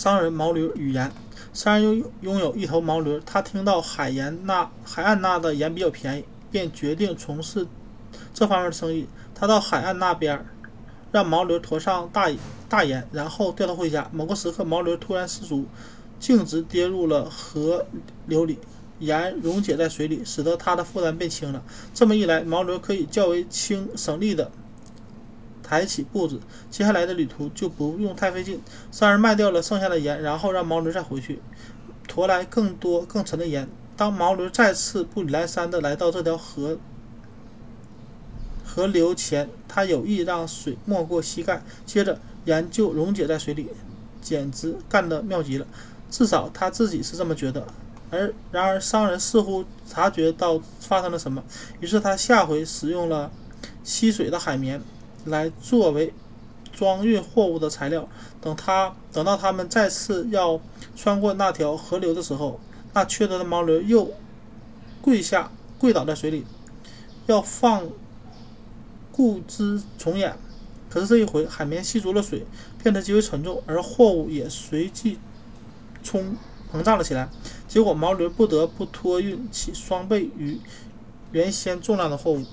商人毛驴与盐。商人拥拥有一头毛驴，他听到海盐那海岸那的盐比较便宜，便决定从事这方面的生意。他到海岸那边，让毛驴驮上大大盐，然后掉头回家。某个时刻，毛驴突然失足，径直跌入了河流里，盐溶解在水里，使得他的负担变轻了。这么一来，毛驴可以较为轻省力的。抬起步子，接下来的旅途就不用太费劲。商人卖掉了剩下的盐，然后让毛驴再回去，驮来更多更沉的盐。当毛驴再次步履蹒跚地来到这条河河流前，他有意让水没过膝盖，接着盐就溶解在水里，简直干得妙极了。至少他自己是这么觉得。而然而，商人似乎察觉到发生了什么，于是他下回使用了吸水的海绵。来作为装运货物的材料。等他等到他们再次要穿过那条河流的时候，那缺德的毛驴又跪下跪倒在水里，要放故之重演。可是这一回，海绵吸足了水，变得极为沉重，而货物也随即冲膨胀了起来。结果，毛驴不得不托运起双倍于原先重量的货物。